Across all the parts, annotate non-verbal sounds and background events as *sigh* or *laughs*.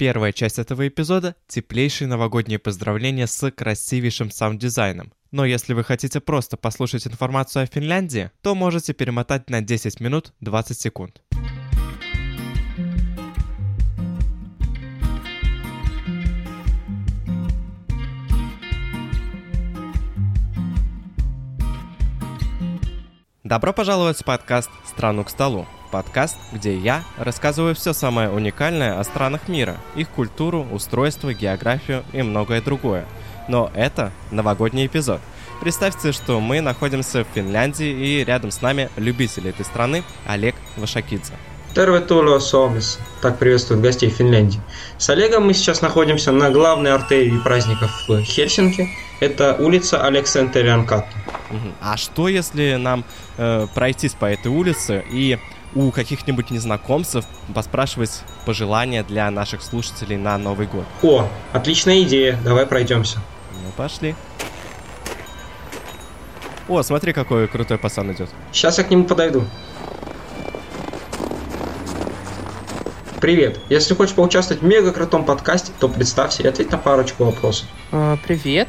Первая часть этого эпизода – теплейшие новогодние поздравления с красивейшим саунд-дизайном. Но если вы хотите просто послушать информацию о Финляндии, то можете перемотать на 10 минут 20 секунд. Добро пожаловать в подкаст «Страну к столу». Подкаст, где я рассказываю все самое уникальное о странах мира, их культуру, устройство, географию и многое другое. Но это новогодний эпизод. Представьте, что мы находимся в Финляндии и рядом с нами любитель этой страны Олег Вашакидзе. Терветулио Сомис. Так приветствуют гостей Финляндии. С Олегом мы сейчас находимся на главной артерии праздников в Хельсинки. Это улица Александрианкат. А что если нам э, пройтись по этой улице и у каких-нибудь незнакомцев поспрашивать пожелания для наших слушателей на Новый год. О, отличная идея, давай пройдемся. Ну, пошли. О, смотри, какой крутой пацан идет. Сейчас я к нему подойду. Привет. Если хочешь поучаствовать в мега крутом подкасте, то представься и ответь на парочку вопросов. А, привет.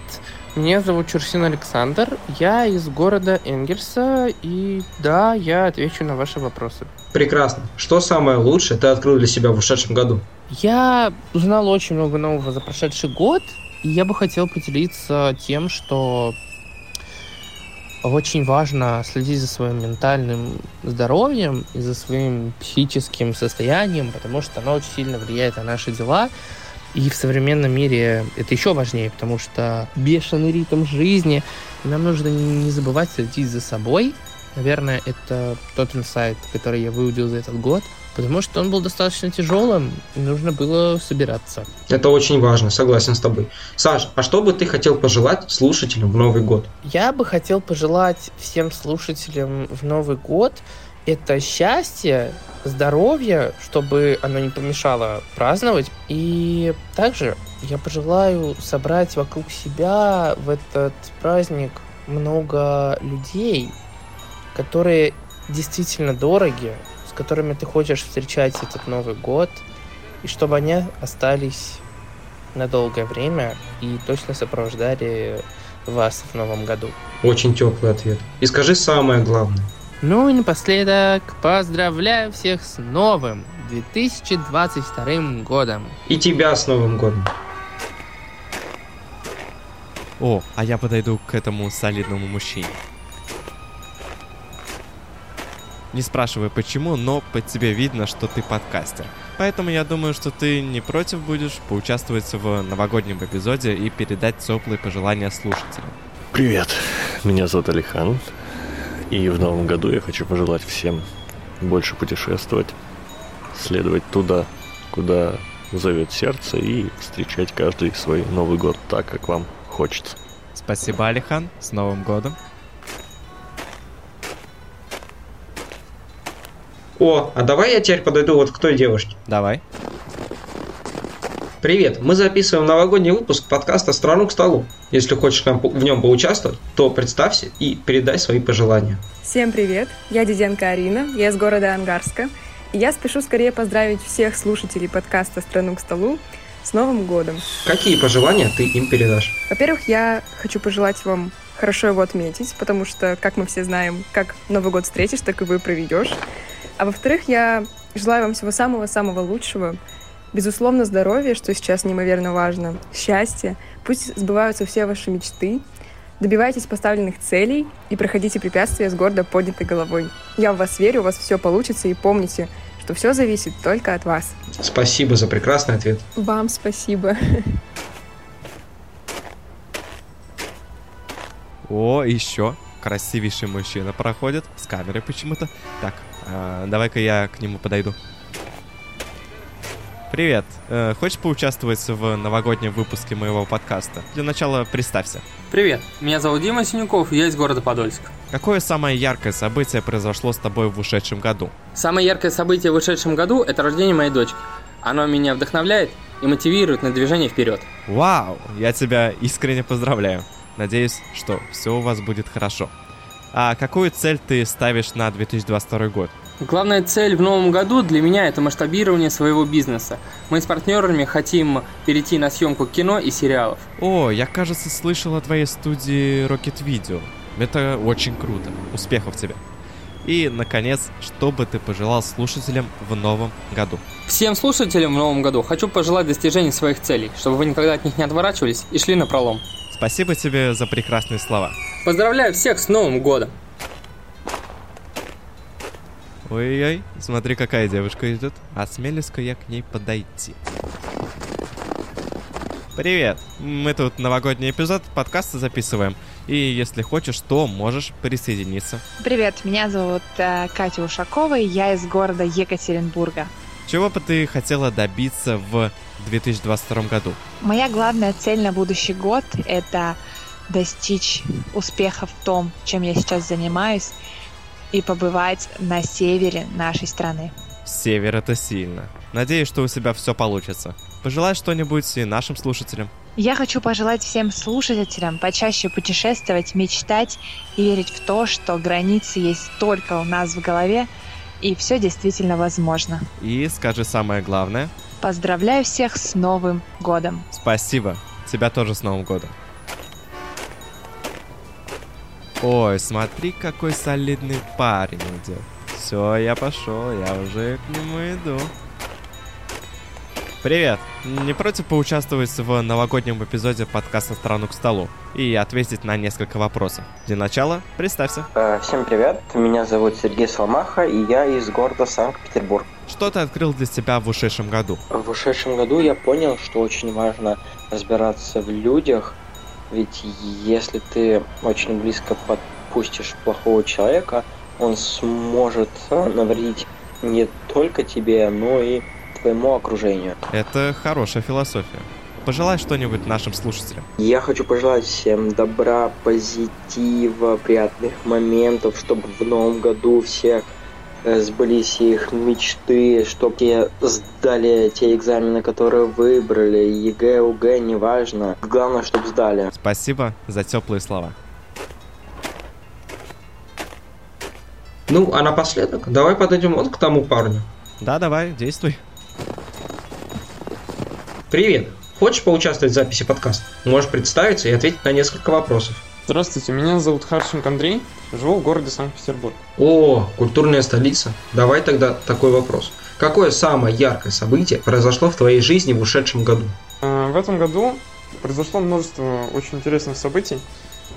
Меня зовут Чурсин Александр, я из города Энгельса, и да, я отвечу на ваши вопросы. Прекрасно. Что самое лучшее ты открыл для себя в ушедшем году? Я узнал очень много нового за прошедший год, и я бы хотел поделиться тем, что очень важно следить за своим ментальным здоровьем и за своим психическим состоянием, потому что оно очень сильно влияет на наши дела, и в современном мире это еще важнее, потому что бешеный ритм жизни, нам нужно не забывать следить за собой. Наверное, это тот инсайт, который я выудил за этот год, потому что он был достаточно тяжелым, и нужно было собираться. Это очень важно, согласен с тобой. Саш, а что бы ты хотел пожелать слушателям в Новый год? Я бы хотел пожелать всем слушателям в Новый год это счастье, здоровье, чтобы оно не помешало праздновать. И также я пожелаю собрать вокруг себя в этот праздник много людей, которые действительно дороги, с которыми ты хочешь встречать этот Новый год, и чтобы они остались на долгое время и точно сопровождали вас в новом году. Очень теплый ответ. И скажи самое главное. Ну и напоследок поздравляю всех с новым 2022 годом. И тебя с Новым годом. О, а я подойду к этому солидному мужчине. Не спрашивай почему, но по тебе видно, что ты подкастер. Поэтому я думаю, что ты не против будешь поучаствовать в новогоднем эпизоде и передать теплые пожелания слушателям. Привет, меня зовут Алихан. И в новом году я хочу пожелать всем больше путешествовать, следовать туда, куда зовет сердце и встречать каждый свой Новый год так, как вам хочется. Спасибо, Алихан. С Новым годом. О, а давай я теперь подойду вот к той девушке. Давай. Привет, мы записываем новогодний выпуск подкаста «Страну к столу». Если хочешь в нем поучаствовать, то представься и передай свои пожелания. Всем привет, я Диденко Арина, я из города Ангарска. И я спешу скорее поздравить всех слушателей подкаста «Страну к столу» с Новым годом. Какие пожелания ты им передашь? Во-первых, я хочу пожелать вам хорошо его отметить, потому что, как мы все знаем, как Новый год встретишь, так и вы проведешь. А во-вторых, я желаю вам всего самого-самого лучшего, Безусловно, здоровье, что сейчас неимоверно важно, счастье, пусть сбываются все ваши мечты, добивайтесь поставленных целей и проходите препятствия с гордо поднятой головой. Я в вас верю, у вас все получится и помните, что все зависит только от вас. Спасибо за прекрасный ответ. Вам спасибо. О, еще красивейший мужчина проходит с камерой почему-то. Так, э, давай-ка я к нему подойду. Привет. Э, хочешь поучаствовать в новогоднем выпуске моего подкаста? Для начала представься. Привет. Меня зовут Дима Синюков, я из города Подольск. Какое самое яркое событие произошло с тобой в ушедшем году? Самое яркое событие в ушедшем году – это рождение моей дочки. Оно меня вдохновляет и мотивирует на движение вперед. Вау! Я тебя искренне поздравляю. Надеюсь, что все у вас будет хорошо. А какую цель ты ставишь на 2022 год? Главная цель в новом году для меня это масштабирование своего бизнеса. Мы с партнерами хотим перейти на съемку кино и сериалов. О, я, кажется, слышал о твоей студии Rocket Video. Это очень круто. Успехов тебе. И, наконец, что бы ты пожелал слушателям в новом году? Всем слушателям в новом году хочу пожелать достижения своих целей, чтобы вы никогда от них не отворачивались и шли на пролом. Спасибо тебе за прекрасные слова. Поздравляю всех с Новым годом! Ой-ой, смотри, какая девушка идет. Осмелюсь-ка я к ней подойти. Привет! Мы тут новогодний эпизод подкаста записываем. И если хочешь, то можешь присоединиться. Привет, меня зовут э, Катя Ушакова, и я из города Екатеринбурга. Чего бы ты хотела добиться в 2022 году? Моя главная цель на будущий год – это достичь успеха в том, чем я сейчас занимаюсь, и побывать на севере нашей страны. Север это сильно. Надеюсь, что у тебя все получится. Пожелай что-нибудь и нашим слушателям. Я хочу пожелать всем слушателям почаще путешествовать, мечтать и верить в то, что границы есть только у нас в голове, и все действительно возможно. И скажи самое главное. Поздравляю всех с Новым годом. Спасибо. Тебя тоже с Новым годом. Ой, смотри, какой солидный парень идет. Все, я пошел, я уже к нему иду. Привет! Не против поучаствовать в новогоднем эпизоде подкаста «Страну к столу» и ответить на несколько вопросов? Для начала представься. Э, Всем привет, меня зовут Сергей Соломаха, и я из города Санкт-Петербург. Что ты открыл для себя в ушедшем году? В ушедшем году я понял, что очень важно разбираться в людях, ведь если ты очень близко подпустишь плохого человека, он сможет навредить не только тебе, но и твоему окружению. Это хорошая философия. Пожелай что-нибудь нашим слушателям. Я хочу пожелать всем добра, позитива, приятных моментов, чтобы в новом году всех сбылись их мечты, чтобы те сдали те экзамены, которые выбрали, ЕГЭ, ОГЭ, неважно. Главное, чтобы сдали. Спасибо за теплые слова. Ну, а напоследок, давай подойдем вот к тому парню. Да, давай, действуй. Привет! Хочешь поучаствовать в записи подкаста? Можешь представиться и ответить на несколько вопросов. Здравствуйте, меня зовут Харченко Андрей, живу в городе Санкт-Петербург. О, культурная столица. Давай тогда такой вопрос. Какое самое яркое событие произошло в твоей жизни в ушедшем году? А, В этом году произошло множество очень интересных событий,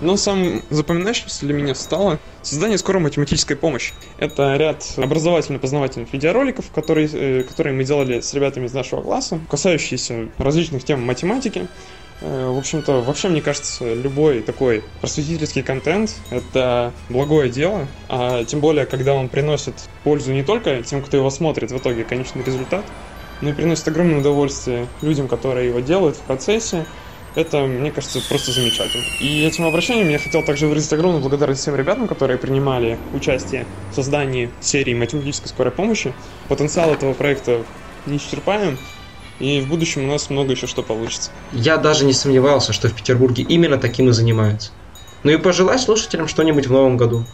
но самым запоминающимся для меня стало создание скорой математической помощи. Это ряд образовательно-познавательных видеороликов, которые, э, которые мы делали с ребятами из нашего класса, касающиеся различных тем математики. Э, В общем-то, вообще, мне кажется, любой такой просветительский контент – это благое дело, а тем более, когда он приносит пользу не только тем, кто его смотрит в итоге, конечный результат, но и приносит огромное удовольствие людям, которые его делают в процессе. Это, мне кажется, просто замечательно. И этим обращением я хотел также выразить огромную благодарность всем ребятам, которые принимали участие в создании серии математической скорой помощи. Потенциал этого проекта неисчерпаем, и в будущем у нас много еще что получится. Я даже не сомневался, что в Петербурге именно таким и занимаются. Ну и пожелай слушателям что-нибудь в новом году.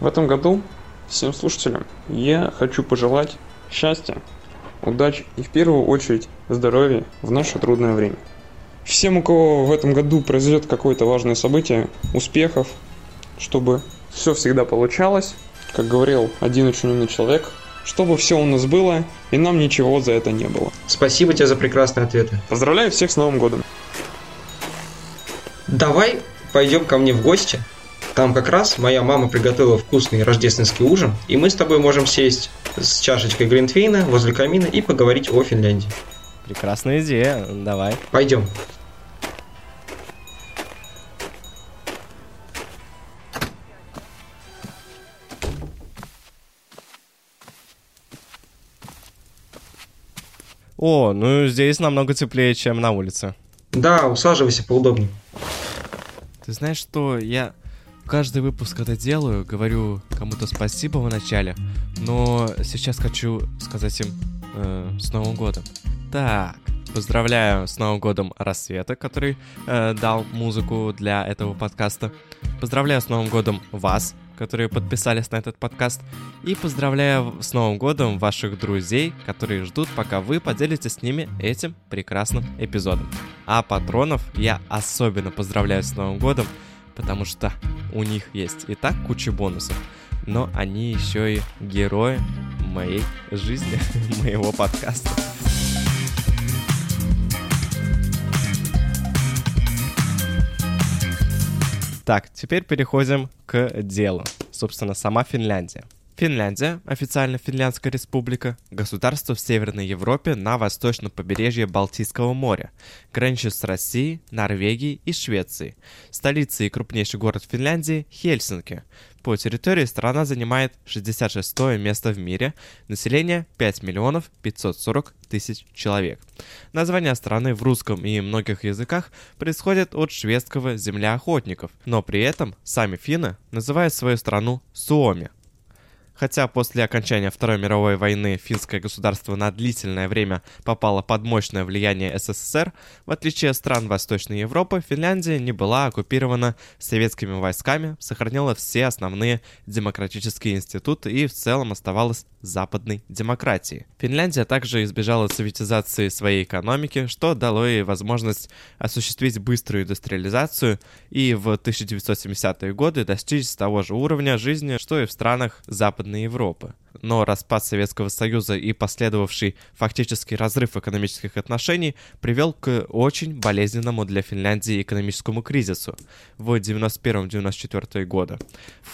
В этом году всем слушателям я хочу пожелать счастья, удачи и в первую очередь здоровья в наше трудное время. Всем, у кого в этом году произойдет какое-то важное событие, успехов, чтобы все всегда получалось, как говорил один очень умный человек, чтобы все у нас было, и нам ничего за это не было. Спасибо тебе за прекрасные ответы. Поздравляю всех с Новым годом! Давай пойдем ко мне в гости. Там как раз моя мама приготовила вкусный рождественский ужин, и мы с тобой можем сесть с чашечкой глинтвейна возле камина и поговорить о Финляндии. Прекрасная идея, давай. Пойдем. О, ну здесь намного теплее, чем на улице. Да, усаживайся поудобнее. Ты знаешь что, я каждый выпуск это делаю, говорю кому-то спасибо в начале, но сейчас хочу сказать им э, с Новым годом. Так, поздравляю с Новым годом Рассвета, который э, дал музыку для этого подкаста. Поздравляю с Новым годом вас, которые подписались на этот подкаст. И поздравляю с Новым годом ваших друзей, которые ждут, пока вы поделитесь с ними этим прекрасным эпизодом. А патронов я особенно поздравляю с Новым годом, потому что у них есть и так куча бонусов, но они еще и герои моей жизни, *laughs* моего подкаста. Так, теперь переходим к делу. Собственно, сама Финляндия. Финляндия, официально Финляндская республика, государство в Северной Европе на восточном побережье Балтийского моря, граничит с Россией, Норвегией и Швецией. Столица и крупнейший город Финляндии – Хельсинки. По территории страна занимает 66 место в мире, население 5 миллионов 540 тысяч человек. Название страны в русском и многих языках происходит от шведского «земля охотников», но при этом сами финны называют свою страну Суоми – Хотя после окончания Второй мировой войны финское государство на длительное время попало под мощное влияние СССР, в отличие от стран Восточной Европы, Финляндия не была оккупирована советскими войсками, сохранила все основные демократические институты и в целом оставалась западной демократией. Финляндия также избежала советизации своей экономики, что дало ей возможность осуществить быструю индустриализацию и в 1970-е годы достичь того же уровня жизни, что и в странах Западной Европы но распад Советского Союза и последовавший фактический разрыв экономических отношений привел к очень болезненному для Финляндии экономическому кризису в 91-94 годы.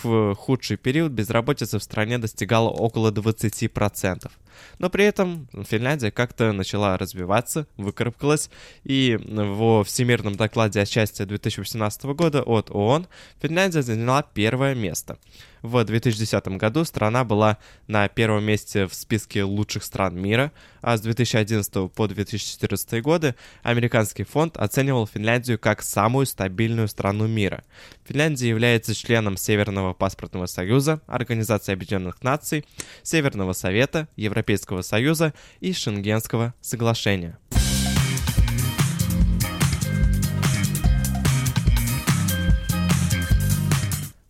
В худший период безработица в стране достигала около 20%. Но при этом Финляндия как-то начала развиваться, выкарабкалась, и во Всемирном докладе о счастье 2018 года от ООН Финляндия заняла первое место. В 2010 году страна была на первом месте в списке лучших стран мира, а с 2011 по 2014 годы американский фонд оценивал Финляндию как самую стабильную страну мира. Финляндия является членом Северного паспортного союза, Организации Объединенных Наций, Северного Совета, Европейского Союза и Шенгенского соглашения.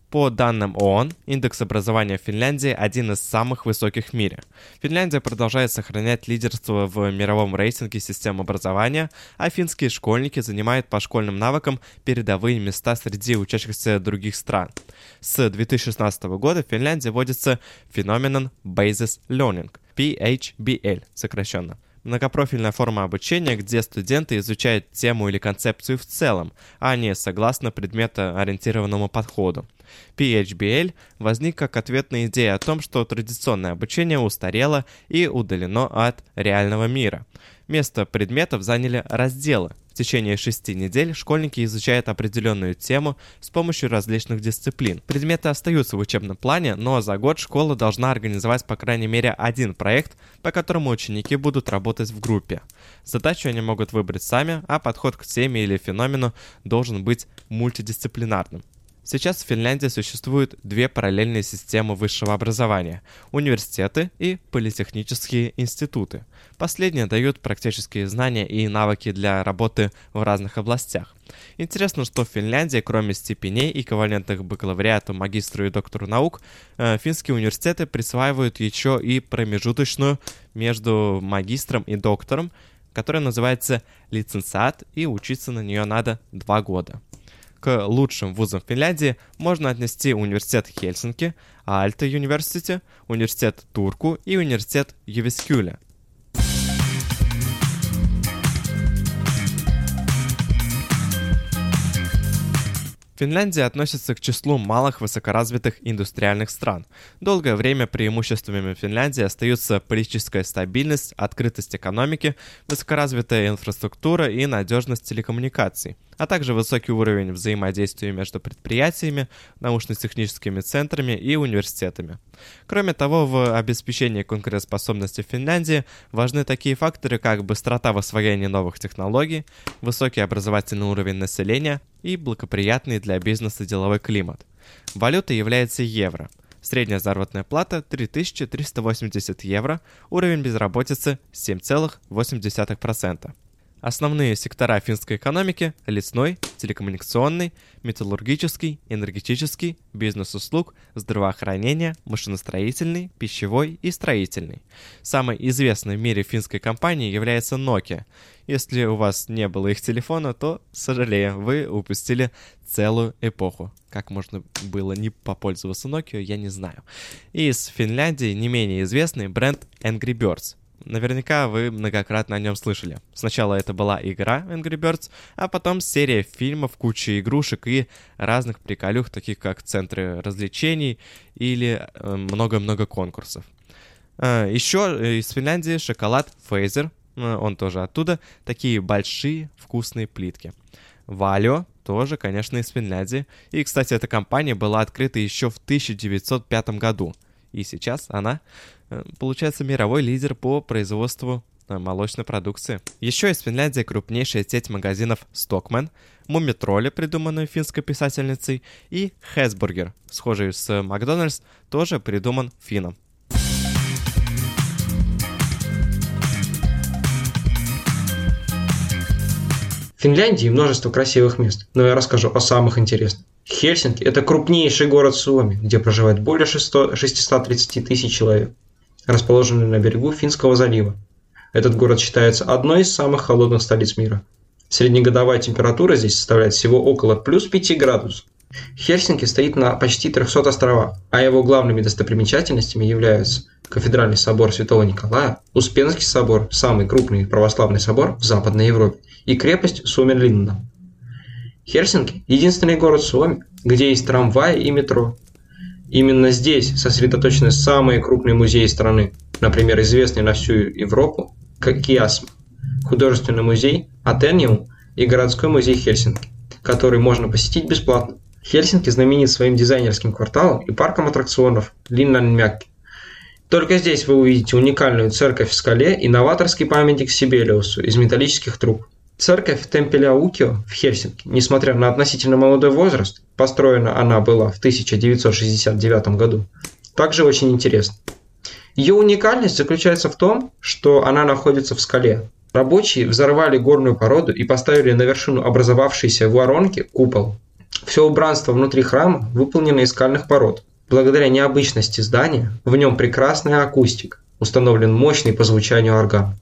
По данным ООН, индекс образования в Финляндии один из самых высоких в мире. Финляндия продолжает сохранять лидерство в мировом рейтинге систем образования, а финские школьники занимают по школьным навыкам передовые места среди учащихся других стран. С 2016 года в Финляндии вводится феномен Basis Learning, PHBL сокращенно – многопрофильная форма обучения, где студенты изучают тему или концепцию в целом, а не согласно предметоориентированному подходу. PHBL возник как ответ на идею о том, что традиционное обучение устарело и удалено от реального мира. Место предметов заняли разделы, течение шести недель школьники изучают определенную тему с помощью различных дисциплин. Предметы остаются в учебном плане, но за год школа должна организовать по крайней мере один проект, по которому ученики будут работать в группе. Задачу они могут выбрать сами, а подход к теме или феномену должен быть мультидисциплинарным. Сейчас в Финляндии существуют две параллельные системы высшего образования – университеты и политехнические институты. Последние дают практические знания и навыки для работы в разных областях. Интересно, что в Финляндии, кроме степеней эквивалентных бакалавриату, магистру и доктору наук, э, финские университеты присваивают еще и промежуточную между магистром и доктором, которая называется лицензиат, и учиться на нее надо два года. К лучшим вузам Финляндии можно отнести университет Хельсинки, Альта Университи, университет Турку и университет Ювискюля – Финляндия относится к числу малых высокоразвитых индустриальных стран. Долгое время преимуществами Финляндии остаются политическая стабильность, открытость экономики, высокоразвитая инфраструктура и надежность телекоммуникаций – а также высокий уровень взаимодействия между предприятиями, научно-техническими центрами и университетами. Кроме того, в обеспечении конкурентоспособности Финляндии важны такие факторы, как быстрота в освоении новых технологий, высокий образовательный уровень населения и благоприятный для бизнеса деловой климат. Валютой является евро. Средняя заработная плата 3380 евро, уровень безработицы 7,8%. Основные сектора финской экономики – лесной, телекоммуникационный, металлургический, энергетический, бизнес-услуг, здравоохранение, машиностроительный, пищевой и строительный. Самой известной в мире финской компанией является Nokia. Если у вас не было их телефона, то, сожалею, вы упустили целую эпоху. Как можно было не попользоваться Nokia, я не знаю. Из Финляндии не менее известный бренд Angry Birds. Наверняка вы многократно о нем слышали. Сначала это была игра Angry Birds, а потом серия фильмов, куча игрушек и разных приколюх, таких как центры развлечений или э, много-много конкурсов. Э, Еще из Финляндии шоколад Фейзер, э, он тоже оттуда, такие большие вкусные плитки. Валио тоже, конечно, из Финляндии. И, кстати, эта компания была открыта еще в 1905 году. И сейчас она Э, получается мировой лидер по производству э, молочной продукции. Еще из Финляндии крупнейшая сеть магазинов Stockman, Мумитроли, придуманную финской писательницей, и Хесбургер, схожий с Макдональдс, тоже придуман финном. В Финляндии множество красивых мест, но я расскажу о самых интересных. Хельсинки – это крупнейший город Суоми, где проживает более 630 тысяч человек расположенный на берегу Финского залива. Этот город считается одной из самых холодных столиц мира. Среднегодовая температура здесь составляет всего около плюс 5 градусов. Хельсинки стоит на почти 300 островах, а его главными достопримечательностями являются Кафедральный собор Святого Николая, Успенский собор, самый крупный православный собор в Западной Европе, и крепость Сумерлинна. Хельсинки – единственный город Суоми, где есть трамваи и метро, Именно здесь сосредоточены самые крупные музеи страны, например, известный на всю Европу Киасм, художественный музей Атениум и городской музей Хельсинки, который можно посетить бесплатно. Хельсинки знаменит своим дизайнерским кварталом и парком аттракционов Линнанмякки. Только здесь вы увидите уникальную церковь в скале и новаторский памятник Сибелиусу из металлических труб – Церковь Темпеля-Укио в Хельсинки, несмотря на относительно молодой возраст, построена она была в 1969 году, также очень интересна. Ее уникальность заключается в том, что она находится в скале. Рабочие взорвали горную породу и поставили на вершину образовавшейся воронки купол. Все убранство внутри храма выполнено из скальных пород. Благодаря необычности здания в нем прекрасная акустика, установлен мощный по звучанию орган.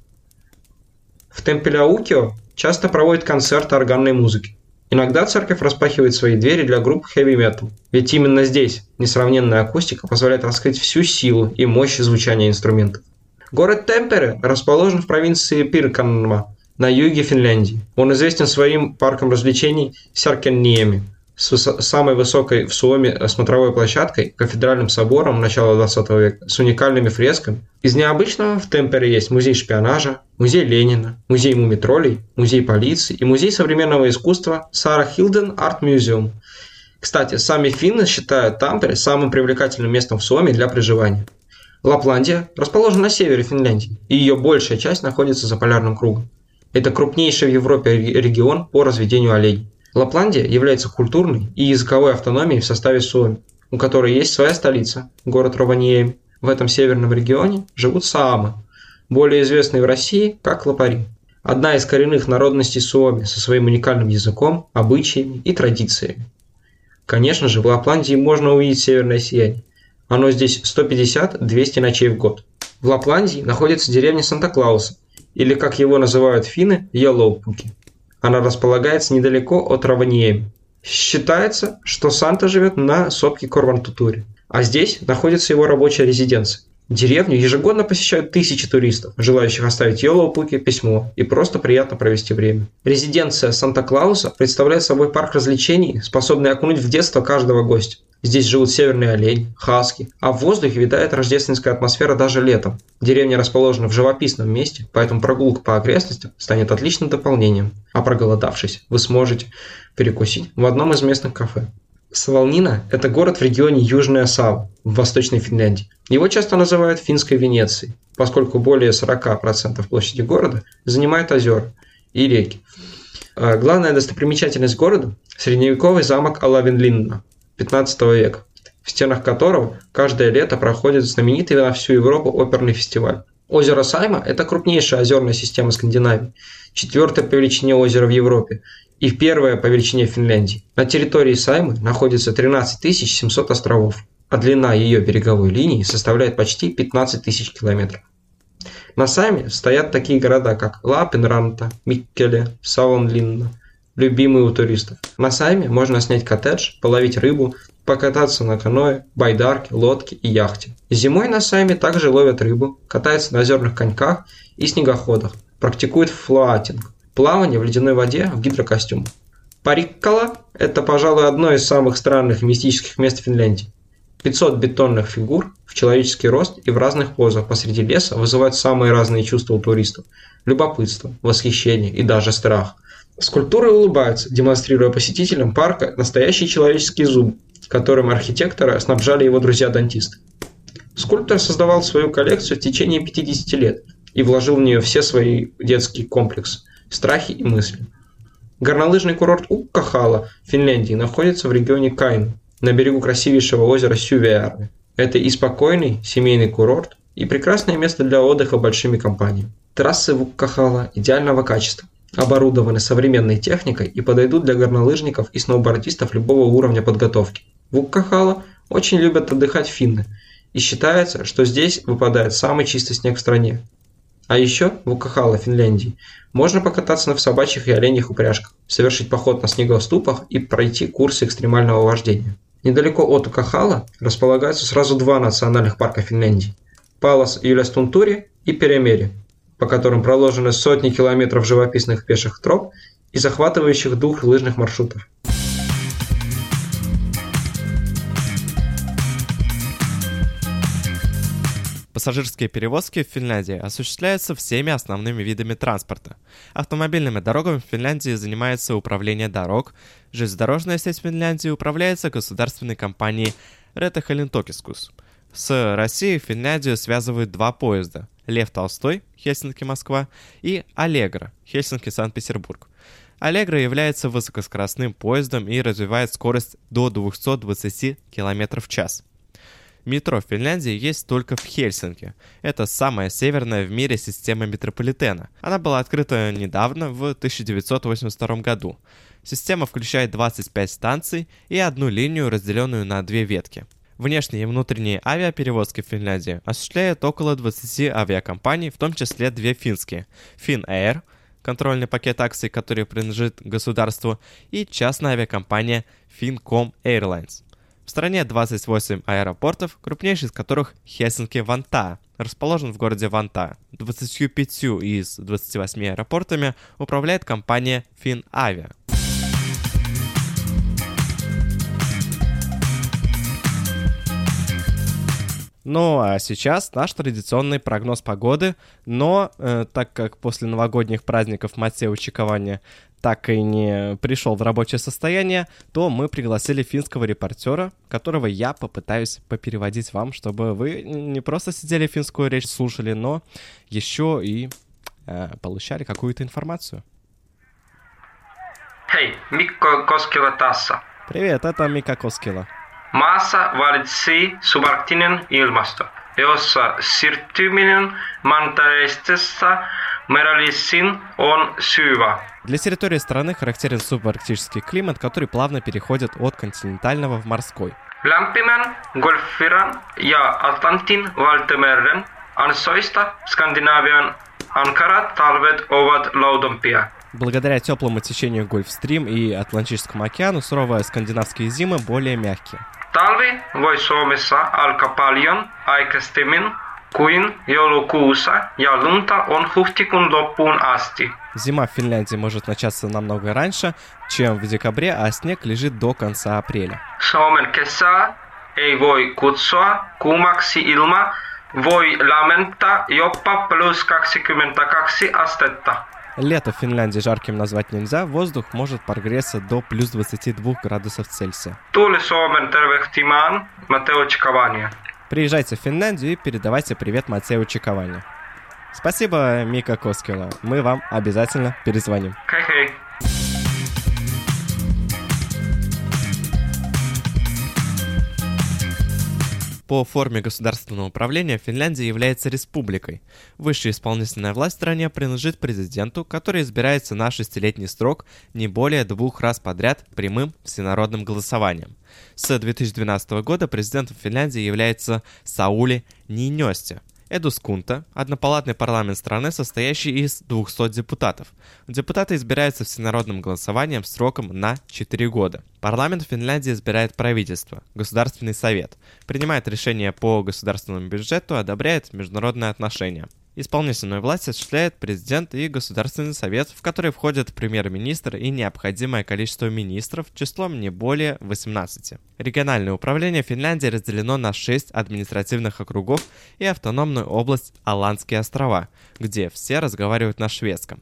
В Темпеляукио часто проводит концерты органной музыки. Иногда церковь распахивает свои двери для групп heavy metal, ведь именно здесь несравненная акустика позволяет раскрыть всю силу и мощь звучания инструментов. Город Темпере расположен в провинции Пирканма на юге Финляндии. Он известен своим парком развлечений Сяркенниеми – с самой высокой в Суоме э, смотровой площадкой, кафедральным собором начала 20 века, с уникальными фресками. Из необычного в Темпере есть музей шпионажа, музей Ленина, музей мумитролей, музей полиции и музей современного искусства Сара Хилден Арт Мюзеум. Кстати, сами финны считают Тампере самым привлекательным местом в Суоме для проживания. Лапландия расположена на севере Финляндии, и ее большая часть находится за полярным кругом. Это крупнейший в Европе регион по разведению оленей. Лапландия является культурной и языковой автономией в составе Суоми, у которой есть своя столица, город Рованиеми. В этом северном регионе живут саамы, более известные в России как лапари. Одна из коренных народностей Суоми со своим уникальным языком, обычаями и традициями. Конечно же, в Лапландии можно увидеть северное сияние. Оно здесь 150-200 ночей в год. В Лапландии находится деревня Санта-Клауса, или как его называют финны, Йеллоупуки. Она располагается недалеко от Раваниеми. Считается, что Санта живет на сопке Корвантутуре, а здесь находится его рабочая резиденция. Деревню ежегодно посещают тысячи туристов, желающих оставить Йолоупуке письмо и просто приятно провести время. Резиденция Санта-Клауса представляет собой парк развлечений, способный окунуть в детство каждого гостя. Здесь живут северный олень, хаски, а в воздухе витает рождественская атмосфера даже летом. Деревня расположена в живописном месте, поэтому прогулка по окрестностям станет отличным дополнением. А проголодавшись, вы сможете перекусить в одном из местных кафе. Савалнина – это город в регионе Южная Сава в Восточной Финляндии. Его часто называют финской Венецией, поскольку более 40% площади города занимают озера и реки. А главная достопримечательность города – средневековый замок Алавенлинна, 15 века, в стенах которого каждое лето проходит знаменитый на всю Европу оперный фестиваль. Озеро Сайма – это крупнейшая озерная система Скандинавии, четвертое по величине озеро в Европе и первое по величине Финляндии. На территории Саймы находится 13 700 островов, а длина ее береговой линии составляет почти 15 тысяч километров. На Сайме стоят такие города, как Лапенранта, Миккеле, Саунлинна, любимые у туристов. На Сайме можно снять коттедж, половить рыбу, покататься на каноэ, байдарке, лодке и яхте. Зимой на Сайме также ловят рыбу, катаются на озерных коньках и снегоходах, практикуют флоатинг – плавание в ледяной воде в гидрокостюмах. Париккала – это, пожалуй, одно из самых странных и мистических мест Финляндии. 500 бетонных фигур в человеческий рост и в разных позах посреди леса вызывают самые разные чувства у туристов – любопытство, восхищение и даже страх. Скульптуры улыбаются, демонстрируя посетителям парка настоящие человеческие зубы, которым архитектора снабжали его друзья-дантисты. Скульптор создавал свою коллекцию в течение 50 лет и вложил в нее все свои детские комплексы, страхи и мысли. Горнолыжный курорт Уккахала в Финляндии находится в регионе Кайн, на берегу красивейшего озера Сювеарви. Это и спокойный семейный курорт, и прекрасное место для отдыха большими компаниями. Трассы в Уккахала идеального качества, оборудованы современной техникой и подойдут для горнолыжников и сноубордистов любого уровня подготовки. В Уккахала очень любят отдыхать финны, и считается, что здесь выпадает самый чистый снег в стране. А еще в Укахала, Финляндии, можно покататься на собачьих и оленьих упряжках, совершить поход на снегоступах и пройти курсы экстремального вождения. Недалеко от Укахала располагаются сразу два национальных парка Финляндии – Палас Юлястунтури и Перемери, по которым проложены сотни километров живописных пеших троп и захватывающих дух лыжных маршрутов. Пассажирские перевозки в Финляндии осуществляются всеми основными видами транспорта. Автомобильными дорогами в Финляндии занимается управление дорог, железнодорожная сеть Финляндии управляется государственной компанией Ретахалинтокискус. С Россией Финляндию связывают два поезда – Лев Толстой, Хельсинки-Москва, и Аллегра, Хельсинки-Санкт-Петербург. Аллегра является высокоскоростным поездом и развивает скорость до 220 км в час. Метро в Финляндии есть только в Хельсинки. Это самая северная в мире система метрополитена. Она была открыта недавно, в 1982 году. Система включает 25 станций и одну линию, разделенную на две ветки. Внешние и внутренние авиаперевозки в Финляндии осуществляют около 20 авиакомпаний, в том числе две финские. Finnair, контрольный пакет акций, который принадлежит государству, и частная авиакомпания Fincom Airlines. В стране 28 аэропортов, крупнейший из которых Хельсинки-Ванта, расположен в городе Ванта. 25 из 28 аэропортами управляет компания FinAvia. Ну а сейчас наш традиционный прогноз погоды, но э, так как после новогодних праздников Матео Чикования так и не пришел в рабочее состояние, то мы пригласили финского репортера, которого я попытаюсь попереводить вам, чтобы вы не просто сидели финскую речь слушали, но еще и э, получали какую-то информацию. Hei, Mikko Koskela tässä. Привет, это Мика Коскила. Maassa valitsee subarktinen ilmasto, jossa siirtyminen mantereisesta merellisiin on syvä. Для территории страны характерен субарктический климат, который плавно переходит от континентального в морской. Lämpimän Golfviran ja Atlantin valtameren ansoista Skandinavian ankarat talvet ovat laudompia. Благодаря теплому течению Гольфстрим и Атлантическому океану суровые скандинавские зимы более мягкие. Talvi voi Suomessa alkaa paljon aikaisemmin kuin joulukuussa ja lunta on huhtikuun loppuun asti. Зима в Финляндии может начаться намного раньше, чем в декабре, а снег лежит до конца апреля. Suomen kesää ei voi kutsua kuumaksi ilma voi lämmentää jopa plus 22 astetta. Лето в Финляндии жарким назвать нельзя, воздух может прогреться до плюс 22 градусов Цельсия. Приезжайте в Финляндию и передавайте привет Матео Чиковане. Спасибо, Мика Коскила. Мы вам обязательно перезвоним. Хей-хей. По форме государственного управления Финляндия является республикой. Высшая исполнительная власть в стране принадлежит президенту, который избирается на шестилетний срок не более двух раз подряд прямым всенародным голосованием. С 2012 года президентом Финляндии является Саули Нинёсти – Эдускунта – однопалатный парламент страны, состоящий из 200 депутатов. Депутаты избираются всенародным голосованием сроком на 4 года. Парламент Финляндии избирает правительство, Государственный совет, принимает решения по государственному бюджету, одобряет международные отношения. Исполнительную власть осуществляет президент и Государственный совет, в который входят премьер-министр и необходимое количество министров числом не более 18. Региональное управление Финляндии разделено на 6 административных округов и автономную область Аландские острова, где все разговаривают на шведском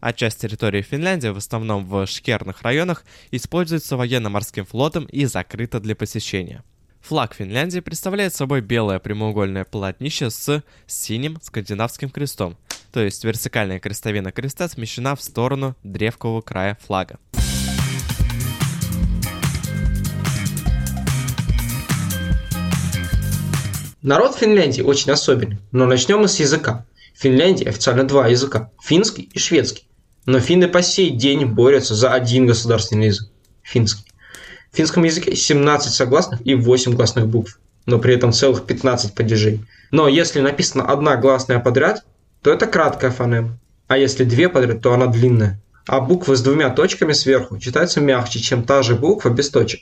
а часть территории Финляндии, в основном в шкерных районах, используется военно-морским флотом и закрыта для посещения. Флаг Финляндии представляет собой белое прямоугольное полотнище с синим скандинавским крестом, то есть вертикальная крестовина креста смещена в сторону древкового края флага. Народ Финляндии очень особенный, но начнем мы с языка. В Финляндии официально два языка – финский и шведский. Но финны по сей день борются за один государственный язык – финский. В финском языке 17 согласных и 8 гласных букв, но при этом целых 15 падежей. Но если написана одна гласная подряд, то это краткая фонема. А если две подряд, то она длинная. А буквы с двумя точками сверху читаются мягче, чем та же буква без точек.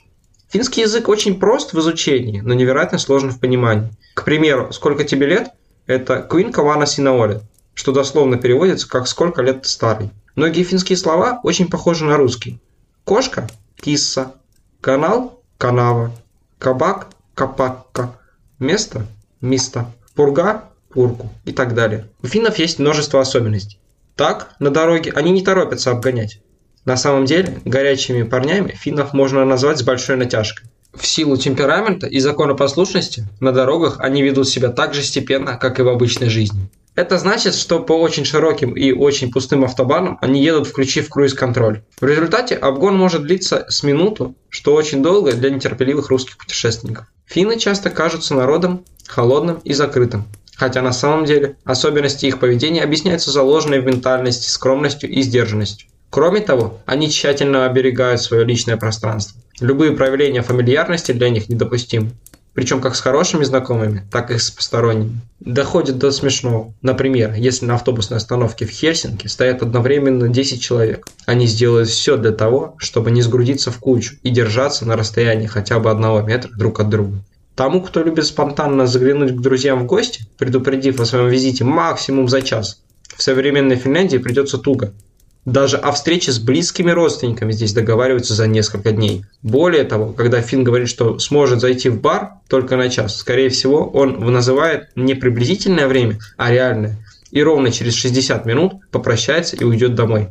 Финский язык очень прост в изучении, но невероятно сложен в понимании. К примеру, «Сколько тебе лет?» – это «Куинка вана синаоле», что дословно переводится как «Сколько лет ты старый?». Многие финские слова очень похожи на русский. Кошка – кисса, Канал – канава. Кабак – капакка. Место – мисто. Пурга – пурку и так далее. У финнов есть множество особенностей. Так, на дороге они не торопятся обгонять. На самом деле, горячими парнями финнов можно назвать с большой натяжкой. В силу темперамента и законопослушности на дорогах они ведут себя так же степенно, как и в обычной жизни. Это значит, что по очень широким и очень пустым автобанам они едут, включив круиз-контроль. В результате обгон может длиться с минуту, что очень долго для нетерпеливых русских путешественников. Финны часто кажутся народом холодным и закрытым, хотя на самом деле особенности их поведения объясняются заложенной в ментальности скромностью и сдержанностью. Кроме того, они тщательно оберегают свое личное пространство. Любые проявления фамильярности для них недопустимы причем как с хорошими знакомыми, так и с посторонними. Доходит до смешного. Например, если на автобусной остановке в Хельсинки стоят одновременно 10 человек, они сделают все для того, чтобы не сгрудиться в кучу и держаться на расстоянии хотя бы одного метра друг от друга. Тому, кто любит спонтанно заглянуть к друзьям в гости, предупредив о своем визите максимум за час, в современной Финляндии придется туго. Даже о встрече с близкими родственниками здесь договариваются за несколько дней. Более того, когда Финн говорит, что сможет зайти в бар только на час, скорее всего, он называет не приблизительное время, а реальное. И ровно через 60 минут попрощается и уйдет домой.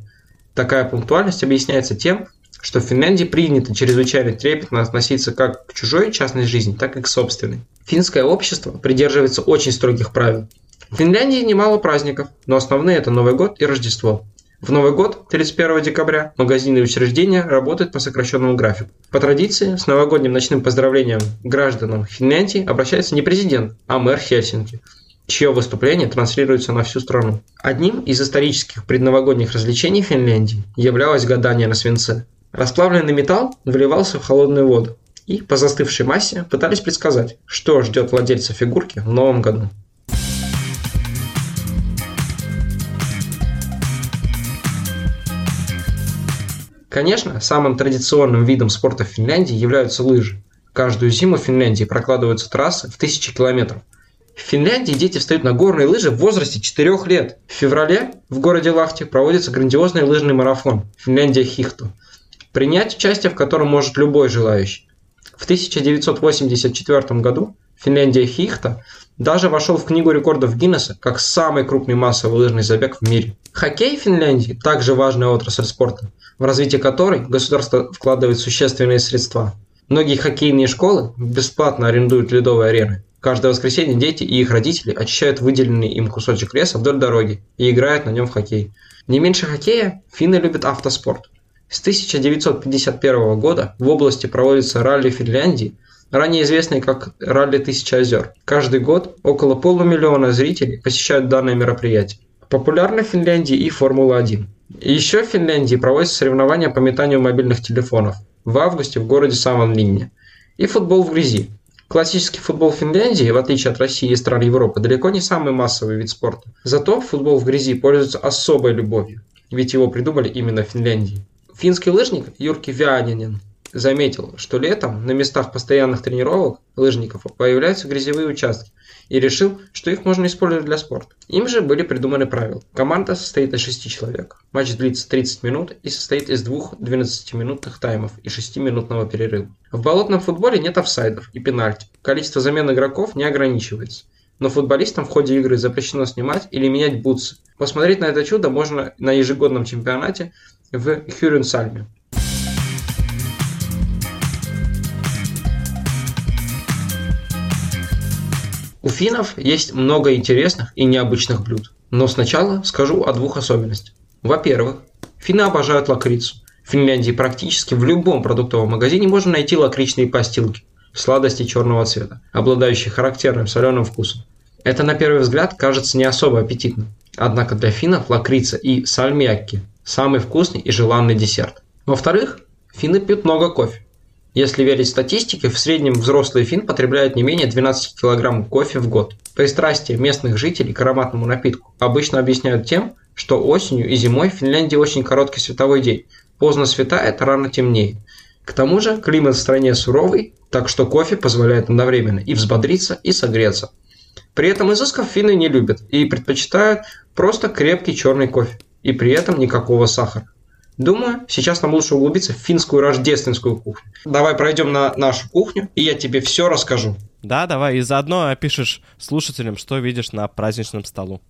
Такая пунктуальность объясняется тем, что в Финляндии принято чрезвычайно трепетно относиться как к чужой частной жизни, так и к собственной. Финское общество придерживается очень строгих правил. В Финляндии немало праздников, но основные это Новый год и Рождество. В Новый год, 31 декабря, магазины и учреждения работают по сокращенному графику. По традиции, с новогодним ночным поздравлением гражданам Финляндии обращается не президент, а мэр Хельсинки, чье выступление транслируется на всю страну. Одним из исторических предновогодних развлечений Финляндии являлось гадание на свинце. Расплавленный металл выливался в холодную воду, и по застывшей массе пытались предсказать, что ждет владельца фигурки в новом году. Конечно, самым традиционным видом спорта в Финляндии являются лыжи. Каждую зиму в Финляндии прокладываются трассы в тысячи километров. В Финляндии дети встают на горные лыжи в возрасте 4 лет. В феврале в городе Лахте проводится грандиозный лыжный марафон «Финляндия Хихту», принять участие в котором может любой желающий. В 1984 году Финляндия Хихта даже вошел в книгу рекордов Гиннесса как самый крупный массовый лыжный забег в мире. Хоккей в Финляндии также важная отрасль спорта – в развитие которой государство вкладывает существенные средства. Многие хоккейные школы бесплатно арендуют ледовые арены. Каждое воскресенье дети и их родители очищают выделенный им кусочек леса вдоль дороги и играют на нем в хоккей. Не меньше хоккея финны любят автоспорт. С 1951 года в области проводится ралли Финляндии, ранее известный как Ралли Тысяча озер. Каждый год около полумиллиона зрителей посещают данное мероприятие. Популярна в Финляндии и Формула-1. Еще в Финляндии проводятся соревнования по метанию мобильных телефонов. В августе в городе Саманлинне. И футбол в грязи. Классический футбол Финляндии, в отличие от России и стран Европы, далеко не самый массовый вид спорта. Зато футбол в грязи пользуется особой любовью, ведь его придумали именно в Финляндии. Финский лыжник Юрки Вянинин заметил, что летом на местах постоянных тренировок лыжников появляются грязевые участки, и решил, что их можно использовать для спорта. Им же были придуманы правила. Команда состоит из 6 человек. Матч длится 30 минут и состоит из двух 12-минутных таймов и 6-минутного перерыва. В болотном футболе нет офсайдов и пенальти. Количество замен игроков не ограничивается. Но футболистам в ходе игры запрещено снимать или менять бутсы. Посмотреть на это чудо можно на ежегодном чемпионате в Хюренсальме. У финнов есть много интересных и необычных блюд. Но сначала скажу о двух особенностях. Во-первых, финны обожают лакрицу. В Финляндии практически в любом продуктовом магазине можно найти лакричные постилки, сладости черного цвета, обладающие характерным соленым вкусом. Это на первый взгляд кажется не особо аппетитным. Однако для финнов лакрица и сальмякки – самый вкусный и желанный десерт. Во-вторых, финны пьют много кофе. Если верить статистике, в среднем взрослый фин потребляет не менее 12 кг кофе в год. Пристрастие местных жителей к ароматному напитку обычно объясняют тем, что осенью и зимой в Финляндии очень короткий световой день. Поздно светает, рано темнеет. К тому же климат в стране суровый, так что кофе позволяет одновременно и взбодриться, и согреться. При этом изысков финны не любят и предпочитают просто крепкий черный кофе. И при этом никакого сахара. Думаю, сейчас нам лучше углубиться в финскую рождественскую кухню. Давай пройдем на нашу кухню, и я тебе все расскажу. Да, давай, и заодно опишешь слушателям, что видишь на праздничном столу.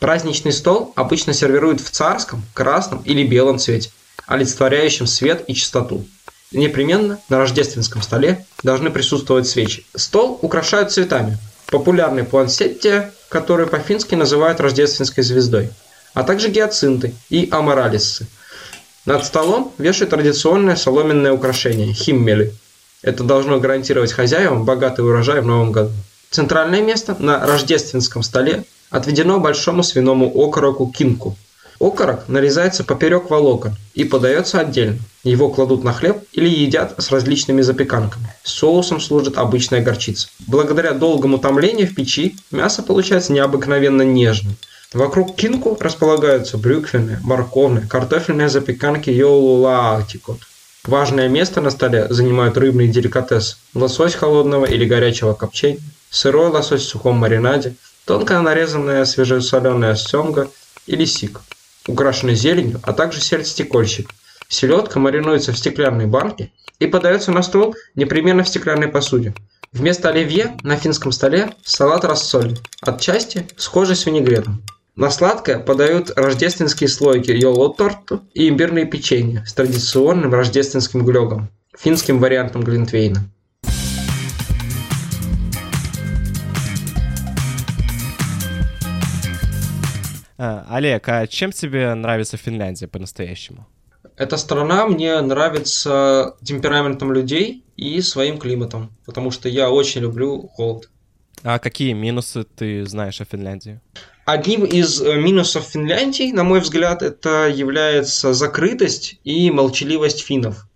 Праздничный стол обычно сервируют в царском, красном или белом цвете, олицетворяющем свет и чистоту. Непременно на рождественском столе должны присутствовать свечи. Стол украшают цветами. Популярный пуансеттия которые по-фински называют рождественской звездой, а также гиацинты и аморалисы. Над столом вешают традиционное соломенное украшение – химмели. Это должно гарантировать хозяевам богатый урожай в новом году. Центральное место на рождественском столе отведено большому свиному окороку кинку – Окорок нарезается поперек волокон и подается отдельно. Его кладут на хлеб или едят с различными запеканками. Соусом служит обычная горчица. Благодаря долгому томлению в печи мясо получается необыкновенно нежным. Вокруг кинку располагаются брюквенные, морковные, картофельные запеканки йолулаатикот. Важное место на столе занимают рыбные деликатесы. Лосось холодного или горячего копчения, сырой лосось в сухом маринаде, тонко нарезанная свежесоленая семга или сик украшенный зеленью, а также сельдь-стекольщик. Селедка маринуется в стеклянной банке и подается на стол непременно в стеклянной посуде. Вместо оливье на финском столе салат рассоль, отчасти схожий с винегретом. На сладкое подают рождественские слойки йолоторту и имбирные печенье с традиционным рождественским глёгом, финским вариантом глинтвейна. Олег, а чем тебе нравится Финляндия по-настоящему? Эта страна мне нравится темпераментом людей и своим климатом, потому что я очень люблю холод. А какие минусы ты знаешь о Финляндии? Одним из э, минусов Финляндии, на мой взгляд, это является закрытость и молчаливость финнов.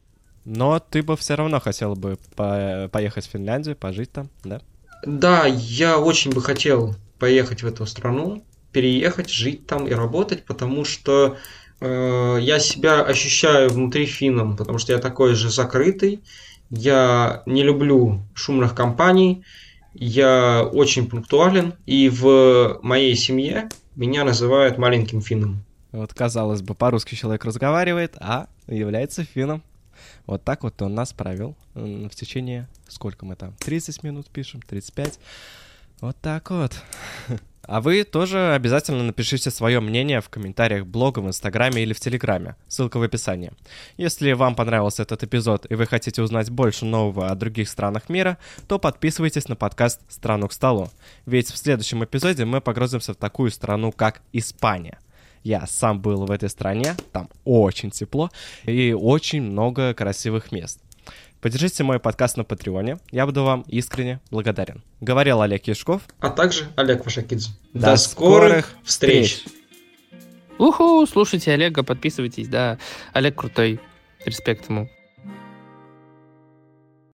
Но ты бы все равно хотел бы по поехать в Финляндию, пожить там, да? Да, я очень бы хотел поехать в эту страну, переехать, жить там и работать, потому что э, я себя ощущаю внутри финном, потому что я такой же закрытый, я не люблю шумных компаний, я очень пунктуален, и в моей семье меня называют маленьким финном. Вот, казалось бы, по-русски человек разговаривает, а является финном. Вот так вот он нас провел в течение, сколько мы там, 30 минут пишем, 35. Вот так вот. *laughs* А вы тоже обязательно напишите свое мнение в комментариях блога, в Инстаграме или в Телеграме. Ссылка в описании. Если вам понравился этот эпизод и вы хотите узнать больше нового о других странах мира, то подписывайтесь на подкаст «Страну к столу». Ведь в следующем эпизоде мы погрузимся в такую страну, как Испания. Я сам был в этой стране, там очень тепло и очень много красивых мест. Поддержите мой подкаст на Патреоне, я буду вам искренне благодарен. Говорил Олег Яшков. А также Олег Вашакидзе. До, До скорых встреч! встреч. Уху, слушайте Олега, подписывайтесь, да. Олег крутой. Респект ему.